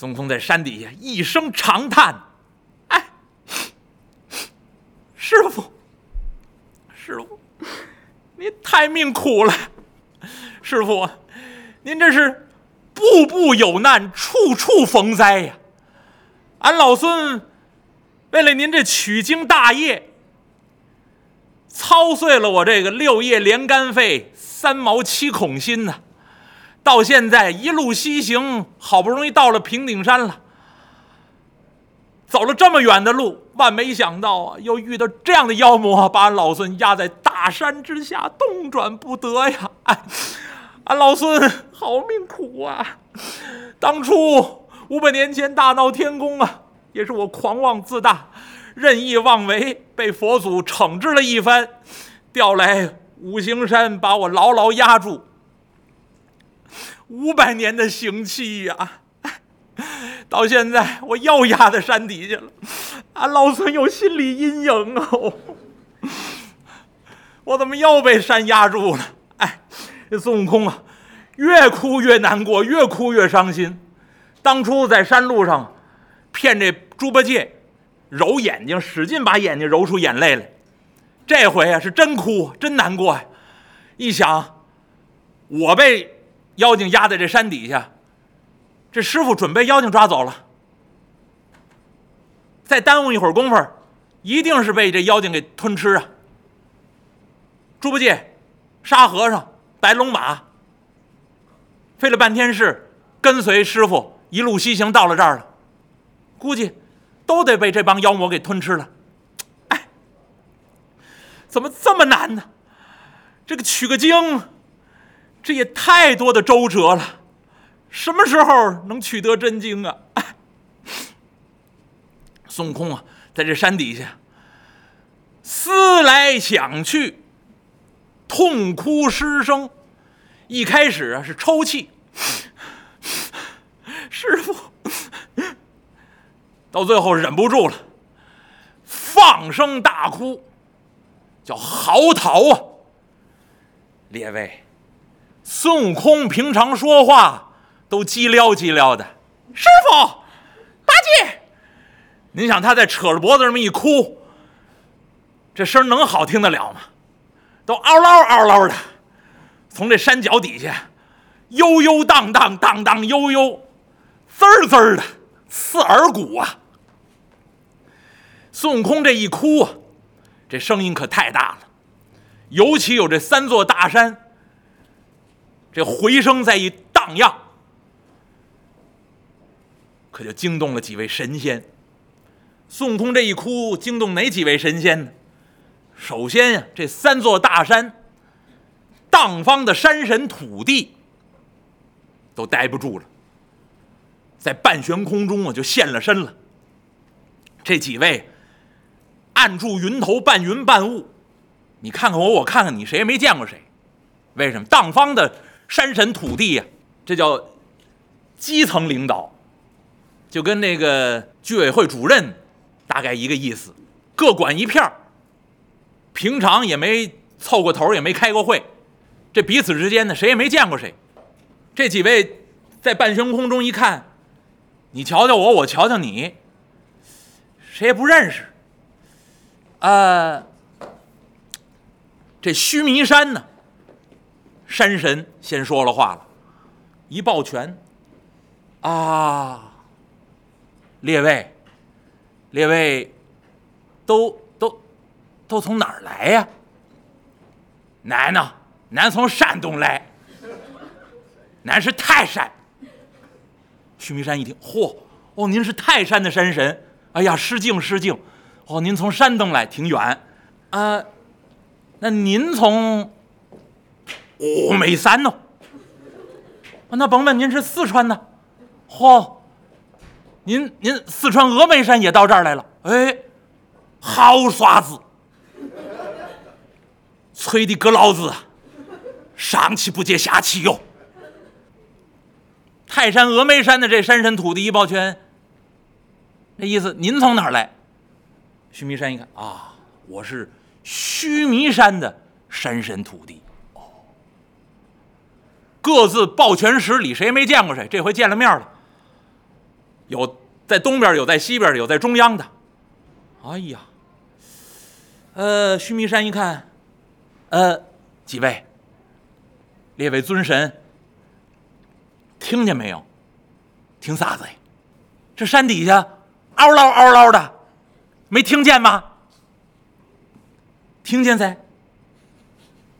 孙悟空在山底下一声长叹：“哎，师傅，师傅，您太命苦了，师傅，您这是步步有难，处处逢灾呀！俺老孙为了您这取经大业，操碎了我这个六叶连肝肺、三毛七孔心呐！到现在一路西行，好不容易到了平顶山了。走了这么远的路，万没想到啊，又遇到这样的妖魔，把俺老孙压在大山之下，动转不得呀！哎，俺老孙好命苦啊！当初五百年前大闹天宫啊，也是我狂妄自大、任意妄为，被佛祖惩治了一番，调来五行山把我牢牢压住。五百年的刑期呀，到现在我又压在山底下了，俺老孙有心理阴影啊！我怎么又被山压住了？哎，这孙悟空啊，越哭越难过，越哭越伤心。当初在山路上骗这猪八戒揉眼睛，使劲把眼睛揉出眼泪来，这回啊是真哭，真难过呀！一想，我被。妖精压在这山底下，这师傅准备妖精抓走了。再耽误一会儿功夫，一定是被这妖精给吞吃啊！猪八戒、沙和尚、白龙马，费了半天事，跟随师傅一路西行到了这儿了，估计都得被这帮妖魔给吞吃了。哎，怎么这么难呢？这个取个经。这也太多的周折了，什么时候能取得真经啊？孙悟空啊，在这山底下思来想去，痛哭失声。一开始啊是抽泣，师傅，到最后忍不住了，放声大哭，叫嚎啕啊！列位。孙悟空平常说话都叽撩叽撩的，师傅，八戒，您想他在扯着脖子这么一哭，这声能好听得了吗？都嗷唠嗷唠的，从这山脚底下悠悠荡荡荡荡悠悠，滋儿滋儿的刺耳骨啊！孙悟空这一哭啊，这声音可太大了，尤其有这三座大山。这回声再一荡漾，可就惊动了几位神仙。孙悟空这一哭，惊动哪几位神仙呢？首先呀，这三座大山，荡方的山神土地都待不住了，在半悬空中啊就现了身了。这几位按住云头，半云半雾，你看看我，我看看你，谁也没见过谁。为什么？荡方的。山神土地呀，这叫基层领导，就跟那个居委会主任大概一个意思，各管一片儿。平常也没凑过头，也没开过会，这彼此之间呢，谁也没见过谁。这几位在半悬空中一看，你瞧瞧我，我瞧瞧你，谁也不认识。啊，这须弥山呢？山神先说了话了，一抱拳，啊，列位，列位，都都都从哪儿来呀？南呢？南从山东来，南是泰山。须弥山一听，嚯，哦，您是泰山的山神，哎呀，失敬失敬，哦，您从山东来，挺远，啊，那您从？峨眉山呢？那甭问，您是四川的，嚯！您您四川峨眉山也到这儿来了？哎，好耍子，吹的哥老子上气不接下气哟！泰山、峨眉山的这山神土地一抱拳，那意思您从哪儿来？须弥山一看啊，我是须弥山的山神土地。各自抱拳施礼，谁也没见过谁。这回见了面了，有在东边，有在西边，有在中央的。哎呀，呃，须弥山一看，呃，几位，列位尊神，听见没有？听啥子呀？这山底下嗷唠嗷唠的，没听见吗？听见噻。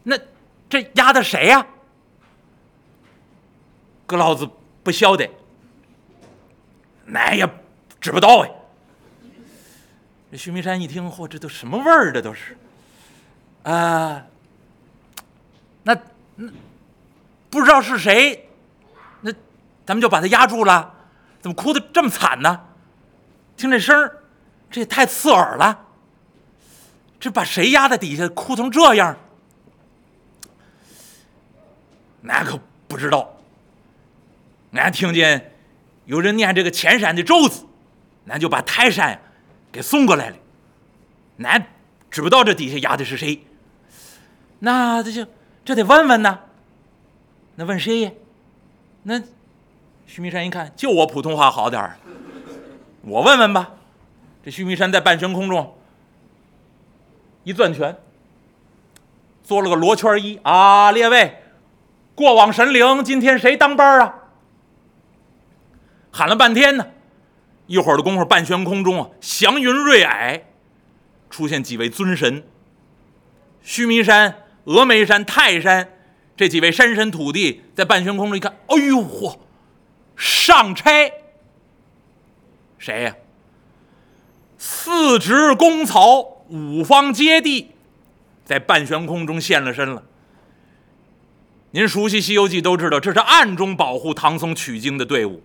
那这压的谁呀？哥老子不晓得，那也知不道哎。这须弥山一听，嚯，这都什么味儿？这都是啊，那那不知道是谁，那咱们就把他压住了。怎么哭的这么惨呢？听这声儿，这也太刺耳了。这把谁压在底下，哭成这样？那可不知道。俺听见有人念这个前山的咒子，俺就把泰山给送过来了。俺知不道这底下压的是谁。那这就这得问问呢。那问谁呀？那须弥山一看，就我普通话好点儿，我问问吧。这须弥山在半悬空中一攥拳，做了个罗圈揖啊，列位，过往神灵，今天谁当班啊？喊了半天呢，一会儿的功夫，半悬空中啊，祥云瑞霭，出现几位尊神。须弥山、峨眉山、泰山这几位山神土地在半悬空中一看，哎呦嚯，上差谁呀？四值公曹五方揭谛在半悬空中现了身了。您熟悉《西游记》都知道，这是暗中保护唐僧取经的队伍。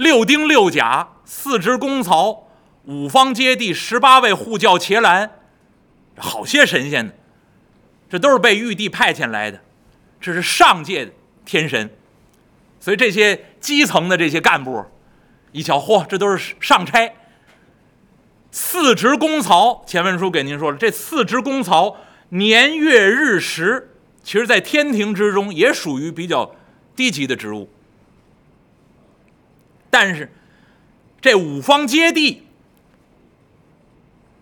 六丁六甲、四支公曹、五方揭谛、十八位护教伽蓝，好些神仙呢，这都是被玉帝派遣来的，这是上界的天神，所以这些基层的这些干部，一瞧，嚯，这都是上差。四职公曹，前文书给您说了，这四职公曹年月日时，其实在天庭之中也属于比较低级的职务。但是，这五方揭谛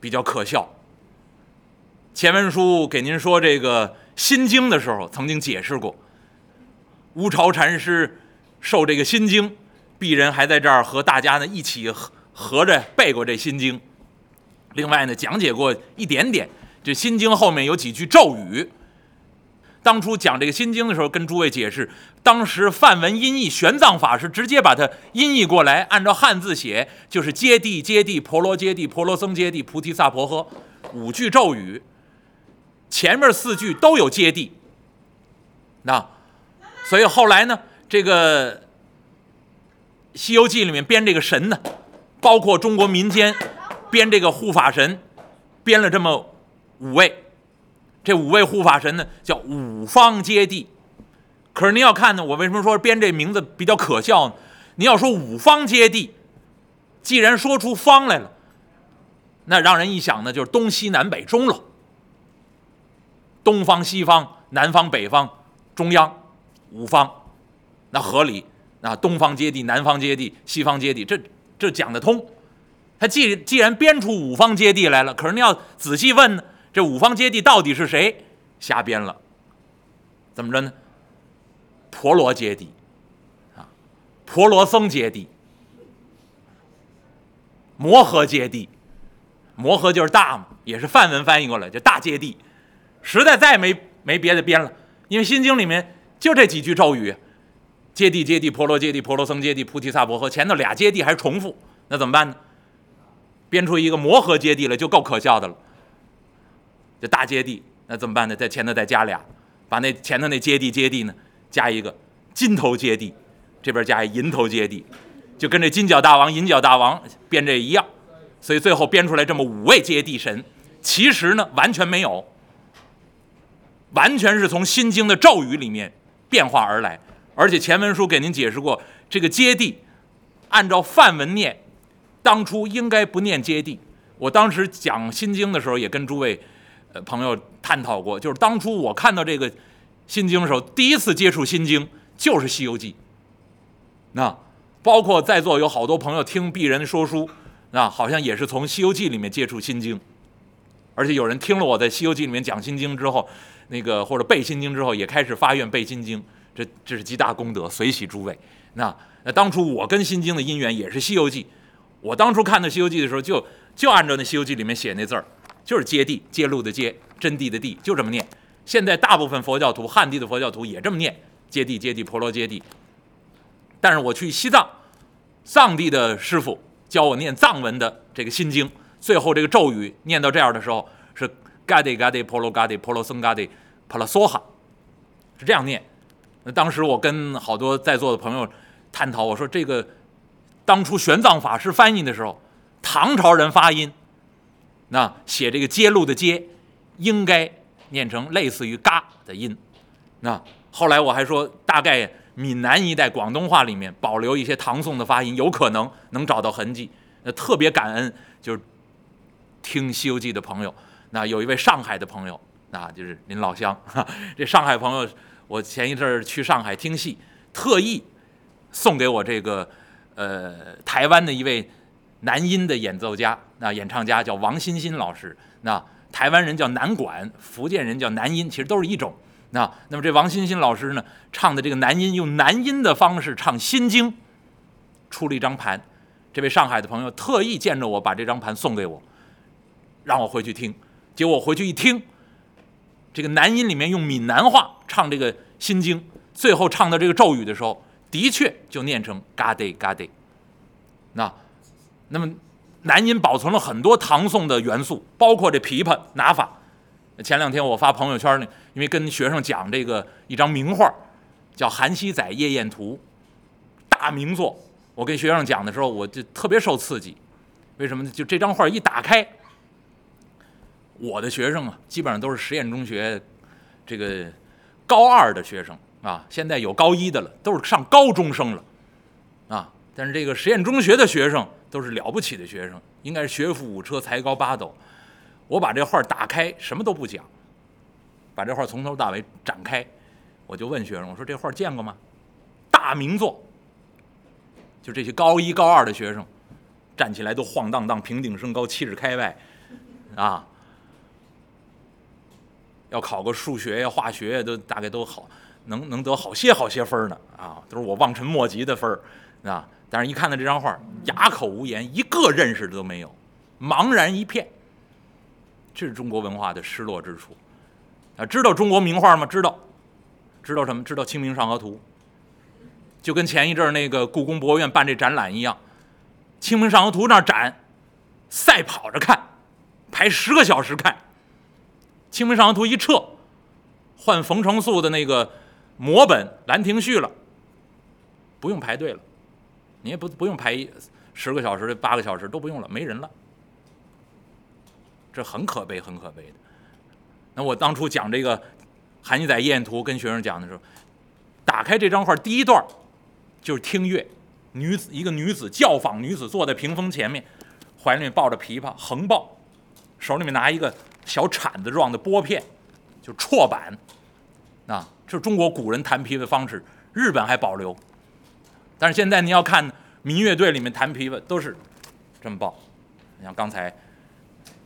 比较可笑。前文书给您说这个《心经》的时候，曾经解释过，乌巢禅师受这个《心经》，鄙人还在这儿和大家呢一起合合着背过这《心经》。另外呢，讲解过一点点，这《心经》后面有几句咒语。当初讲这个《心经》的时候，跟诸位解释，当时梵文音译，玄奘法师直接把它音译过来，按照汉字写，就是“揭谛揭谛婆罗揭谛婆罗僧揭谛菩提萨婆诃”五句咒语，前面四句都有“揭谛”。那，所以后来呢，这个《西游记》里面编这个神呢，包括中国民间编这个护法神，编了这么五位。这五位护法神呢，叫五方揭谛。可是您要看呢，我为什么说编这名字比较可笑呢？您要说五方揭谛，既然说出方来了，那让人一想呢，就是东西南北中了。东方、西方、南方、北方、中央，五方，那合理。那东方揭谛、南方揭谛、西方揭谛，这这讲得通。他既既然编出五方揭谛来了，可是您要仔细问呢。这五方揭谛到底是谁？瞎编了，怎么着呢？婆罗揭谛，啊，婆罗僧揭谛，摩诃揭谛，摩诃就是大嘛，也是梵文翻译过来就大揭谛。实在再没没别的编了，因为心经里面就这几句咒语：揭谛揭谛，婆罗揭谛，婆罗僧揭谛，菩提萨婆诃。前头俩揭谛还是重复，那怎么办呢？编出一个摩诃揭谛来就够可笑的了。这大接地，那怎么办呢？在前头再加俩，把那前头那接地接地呢，加一个金头接地，这边加一银头接地，就跟这金角大王、银角大王编这一样。所以最后编出来这么五位接地神，其实呢完全没有，完全是从《心经》的咒语里面变化而来。而且前文书给您解释过，这个接地按照梵文念，当初应该不念接地。我当时讲《心经》的时候，也跟诸位。朋友探讨过，就是当初我看到这个《心经》的时候，第一次接触《心经》就是《西游记》。那包括在座有好多朋友听鄙人说书，那，好像也是从《西游记》里面接触心经，而且有人听了我在《西游记》里面讲心经之后，那个或者背心经之后，也开始发愿背心经，这这是极大功德，随喜诸位。那那当初我跟心经的因缘也是《西游记》，我当初看的《西游记》的时候，就就按照那《西游记》里面写那字儿，就是揭谛，揭露的揭，真谛的谛，就这么念。现在大部分佛教徒，汉地的佛教徒也这么念，揭谛揭谛婆罗揭谛。但是我去西藏，藏地的师傅教我念藏文的这个心经，最后这个咒语念到这样的时候是嘎地嘎地婆罗嘎地婆罗僧嘎地帕拉梭哈，是这样念。那当时我跟好多在座的朋友探讨，我说这个当初玄奘法师翻译的时候，唐朝人发音，那写这个揭露的揭，应该念成类似于嘎的音。那后来我还说大概。闽南一带广东话里面保留一些唐宋的发音，有可能能找到痕迹。那特别感恩，就是听《西游记》的朋友。那有一位上海的朋友，那就是您老乡。这上海朋友，我前一阵儿去上海听戏，特意送给我这个呃台湾的一位男音的演奏家，那演唱家叫王欣欣老师。那台湾人叫南管，福建人叫南音，其实都是一种。那那么这王欣欣老师呢，唱的这个男音，用男音的方式唱《心经》，出了一张盘。这位上海的朋友特意见着我，把这张盘送给我，让我回去听。结果我回去一听，这个男音里面用闽南话唱这个《心经》，最后唱到这个咒语的时候，的确就念成嘎嘚嘎嘚。那那么南音保存了很多唐宋的元素，包括这琵琶拿法。前两天我发朋友圈呢，因为跟学生讲这个一张名画，叫《韩熙载夜宴图》，大名作。我跟学生讲的时候，我就特别受刺激。为什么呢？就这张画一打开，我的学生啊，基本上都是实验中学这个高二的学生啊，现在有高一的了，都是上高中生了啊。但是这个实验中学的学生都是了不起的学生，应该是学富五车，才高八斗。我把这画打开，什么都不讲，把这画从头到尾展开，我就问学生：“我说这画见过吗？大名作。”就这些高一高二的学生，站起来都晃荡荡，平顶身高，七指开外，啊，要考个数学呀、化学呀，都大概都好，能能得好些好些分呢，啊，都是我望尘莫及的分，啊，但是一看到这张画，哑口无言，一个认识的都没有，茫然一片。这是中国文化的失落之处，啊，知道中国名画吗？知道，知道什么？知道《清明上河图》，就跟前一阵那个故宫博物院办这展览一样，《清明上河图》那展，赛跑着看，排十个小时看，《清明上河图》一撤，换冯承素的那个摹本《兰亭序》了，不用排队了，你也不不用排十个小时、八个小时都不用了，没人了。这很可悲，很可悲的。那我当初讲这个《韩熙载夜宴图》跟学生讲的时候，打开这张画，第一段就是听乐，女子一个女子教坊女子坐在屏风前面，怀里面抱着琵琶横抱，手里面拿一个小铲子状的拨片，就绰板。啊，这是中国古人弹琵琶方式，日本还保留。但是现在你要看民乐队里面弹琵琶，都是这么抱。你像刚才。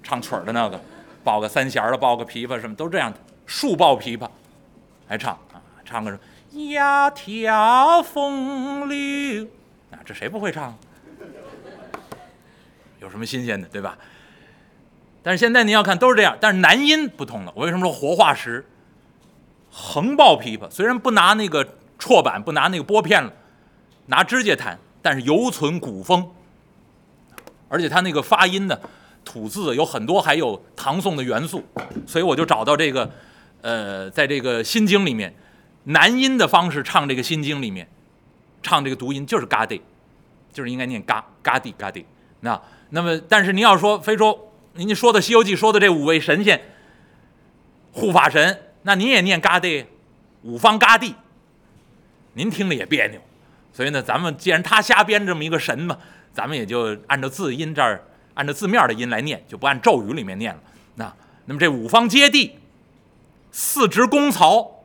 唱曲儿的那个，抱个三弦的，抱个琵琶，什么都这样的，竖抱琵琶，还唱啊，唱个什么“窈窕风流”，啊，这谁不会唱？有什么新鲜的，对吧？但是现在你要看都是这样，但是男音不同了。我为什么说活化石？横抱琵琶，虽然不拿那个绰板，不拿那个拨片了，拿指甲弹，但是犹存古风，而且他那个发音呢。吐字有很多，还有唐宋的元素，所以我就找到这个，呃，在这个《心经》里面，男音的方式唱这个《心经》里面，唱这个读音就是嘎地，就是应该念嘎嘎地嘎地。那那么，但是您要说非说您说的《西游记》说的这五位神仙护法神，那您也念嘎地，五方嘎地，您听着也别扭。所以呢，咱们既然他瞎编这么一个神嘛，咱们也就按照字音这儿。按照字面的音来念，就不按咒语里面念了。那那么这五方揭谛，四值公曹，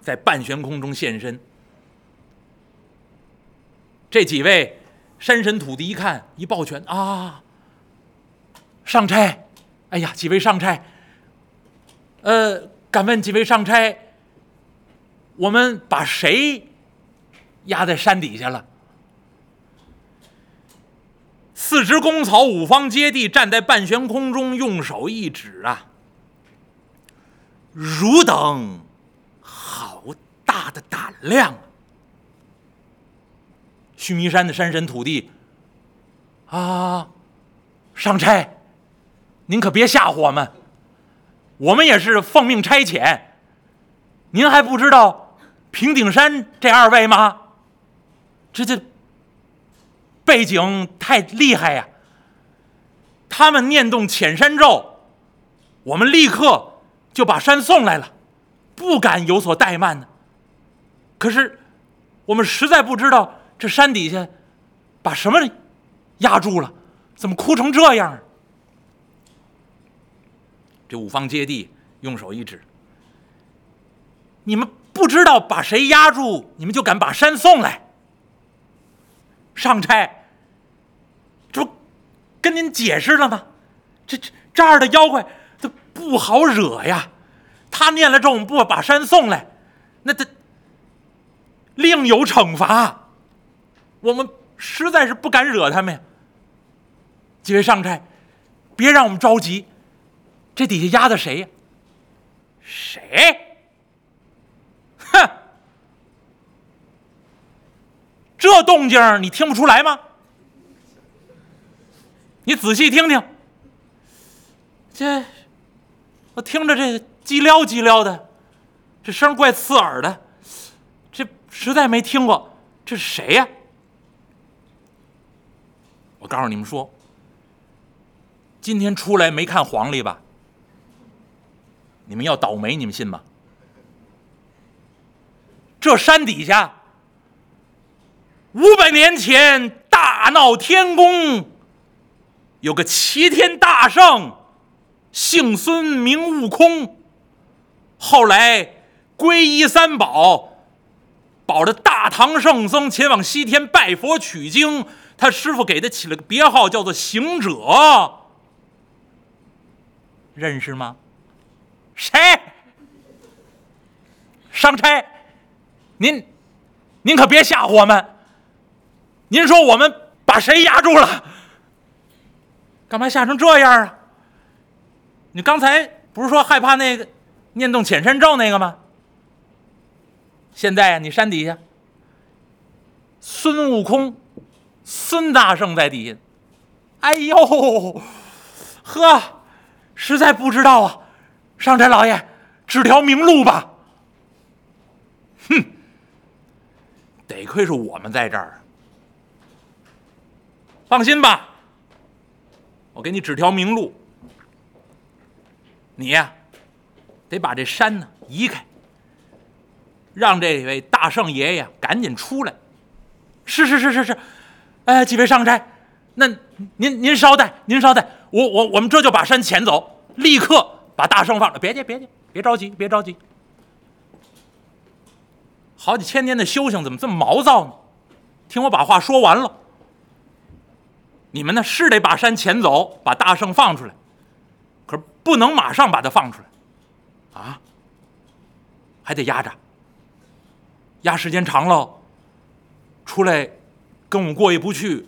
在半悬空中现身。这几位山神土地一看，一抱拳啊，上差，哎呀，几位上差，呃，敢问几位上差，我们把谁压在山底下了？四只公草五方接地，站在半悬空中，用手一指啊，汝等好大的胆量！须弥山的山神土地啊，上差，您可别吓唬我们，我们也是奉命差遣。您还不知道平顶山这二位吗？这这背景太厉害呀！他们念动遣山咒，我们立刻就把山送来了，不敢有所怠慢呢。可是我们实在不知道。这山底下把什么压住了？怎么哭成这样？这五方揭谛用手一指：“你们不知道把谁压住，你们就敢把山送来？上差，这不跟您解释了吗？这这这儿的妖怪，他不好惹呀。他念了咒，我们不把山送来，那他另有惩罚。”我们实在是不敢惹他们呀！几位上差，别让我们着急。这底下压的谁呀？谁？哼！这动静你听不出来吗？你仔细听听，这我听着这叽撩叽撩的，这声怪刺耳的，这实在没听过。这是谁呀？我告诉你们说，今天出来没看黄历吧？你们要倒霉，你们信吗？这山底下，五百年前大闹天宫，有个齐天大圣，姓孙名悟空，后来皈依三宝，保着大唐圣僧前往西天拜佛取经。他师傅给他起了个别号，叫做行者，认识吗？谁？商差，您，您可别吓唬我们。您说我们把谁压住了？干嘛吓成这样啊？你刚才不是说害怕那个念动潜山咒那个吗？现在啊，你山底下，孙悟空。孙大圣在底下，哎呦，呵，实在不知道啊，上差老爷指条明路吧。哼，得亏是我们在这儿，放心吧，我给你指条明路。你呀，得把这山呢移开，让这位大圣爷爷赶紧出来。是是是是是。哎，几位上差，那您您稍待，您稍待，我我我们这就把山遣走，立刻把大圣放了。别介，别介，别着急，别着急。好几千年的修行怎么这么毛躁呢？听我把话说完了。你们呢是得把山遣走，把大圣放出来，可不能马上把他放出来，啊，还得压着，压时间长了，出来。跟我们过意不去，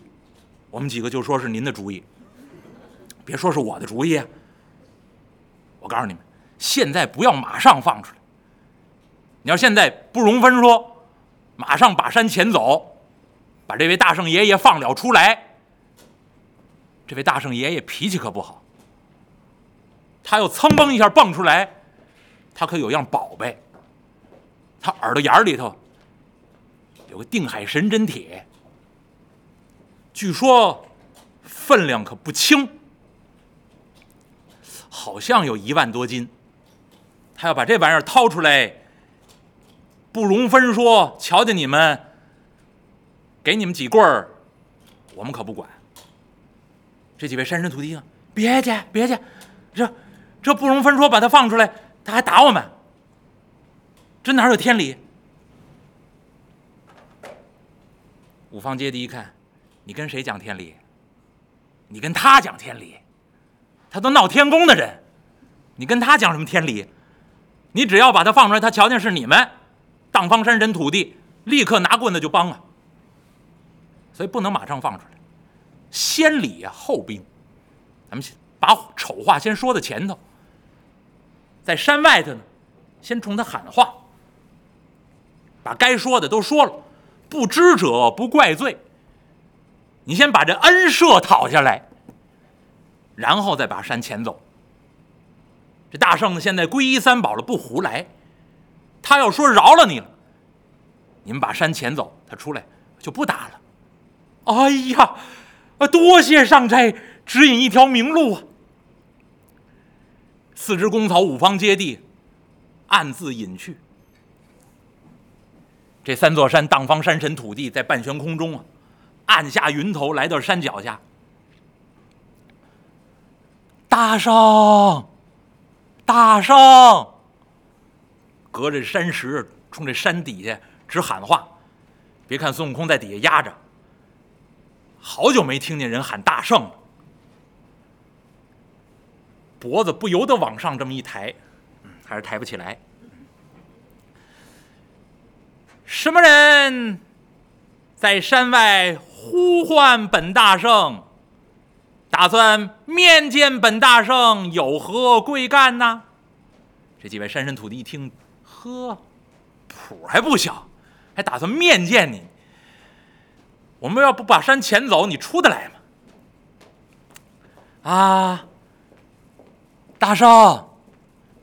我们几个就说是您的主意，别说是我的主意。我告诉你们，现在不要马上放出来。你要现在不容分说，马上把山遣走，把这位大圣爷爷放了出来。这位大圣爷爷脾气可不好，他又噌嘣一下蹦出来，他可有样宝贝，他耳朵眼里头有个定海神针铁。据说分量可不轻，好像有一万多斤。他要把这玩意儿掏出来，不容分说。瞧见你们，给你们几棍儿，我们可不管。这几位山神土地啊，别去，别去，这这不容分说，把他放出来，他还打我们，这哪有天理？五方揭谛一看，你跟谁讲天理？你跟他讲天理，他都闹天宫的人，你跟他讲什么天理？你只要把他放出来，他瞧见是你们，荡方山神土地，立刻拿棍子就帮啊。所以不能马上放出来，先礼呀后兵。咱们先把丑话先说在前头，在山外头呢，先冲他喊话，把该说的都说了。不知者不怪罪。你先把这恩赦讨下来，然后再把山遣走。这大圣呢，现在皈依三宝了，不胡来。他要说饶了你了，你们把山遣走，他出来就不打了。哎呀，啊多谢上斋指引一条明路啊！四只公草五方揭谛，暗自隐去。这三座山，荡方山神土地，在半悬空中啊，按下云头，来到山脚下。大圣，大圣，隔着山石，冲这山底下直喊话。别看孙悟空在底下压着，好久没听见人喊大圣了，脖子不由得往上这么一抬，还是抬不起来。什么人在山外呼唤本大圣？打算面见本大圣，有何贵干呢？这几位山神土地一听，呵，谱还不小，还打算面见你。我们要不把山遣走，你出得来吗？啊，大圣，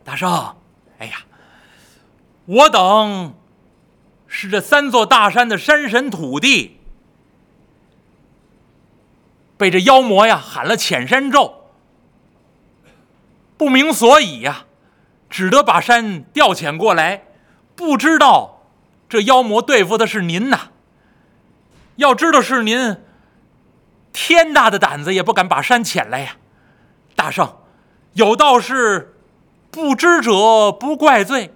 大圣，哎呀，我等。是这三座大山的山神土地，被这妖魔呀喊了遣山咒，不明所以呀，只得把山调遣过来。不知道这妖魔对付的是您呐。要知道是您，天大的胆子也不敢把山遣来呀。大圣，有道是，不知者不怪罪。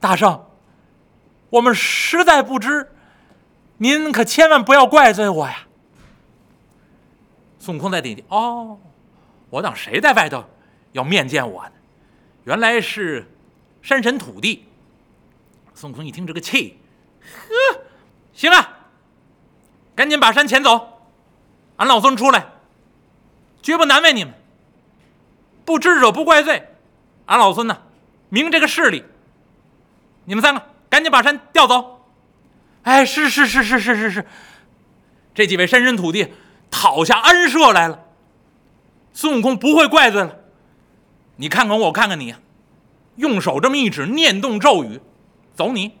大圣。我们实在不知，您可千万不要怪罪我呀！孙悟空在底下哦，我当谁在外头要面见我呢？原来是山神土地。孙悟空一听这个气，呵，行啊，赶紧把山遣走，俺老孙出来，绝不难为你们。不知者不怪罪，俺老孙呢，明这个事理，你们三个。赶紧把山调走！哎，是是是是是是是，这几位山神土地讨下恩赦来了。孙悟空不会怪罪了。你看看我我，看看你，用手这么一指，念动咒语，走你。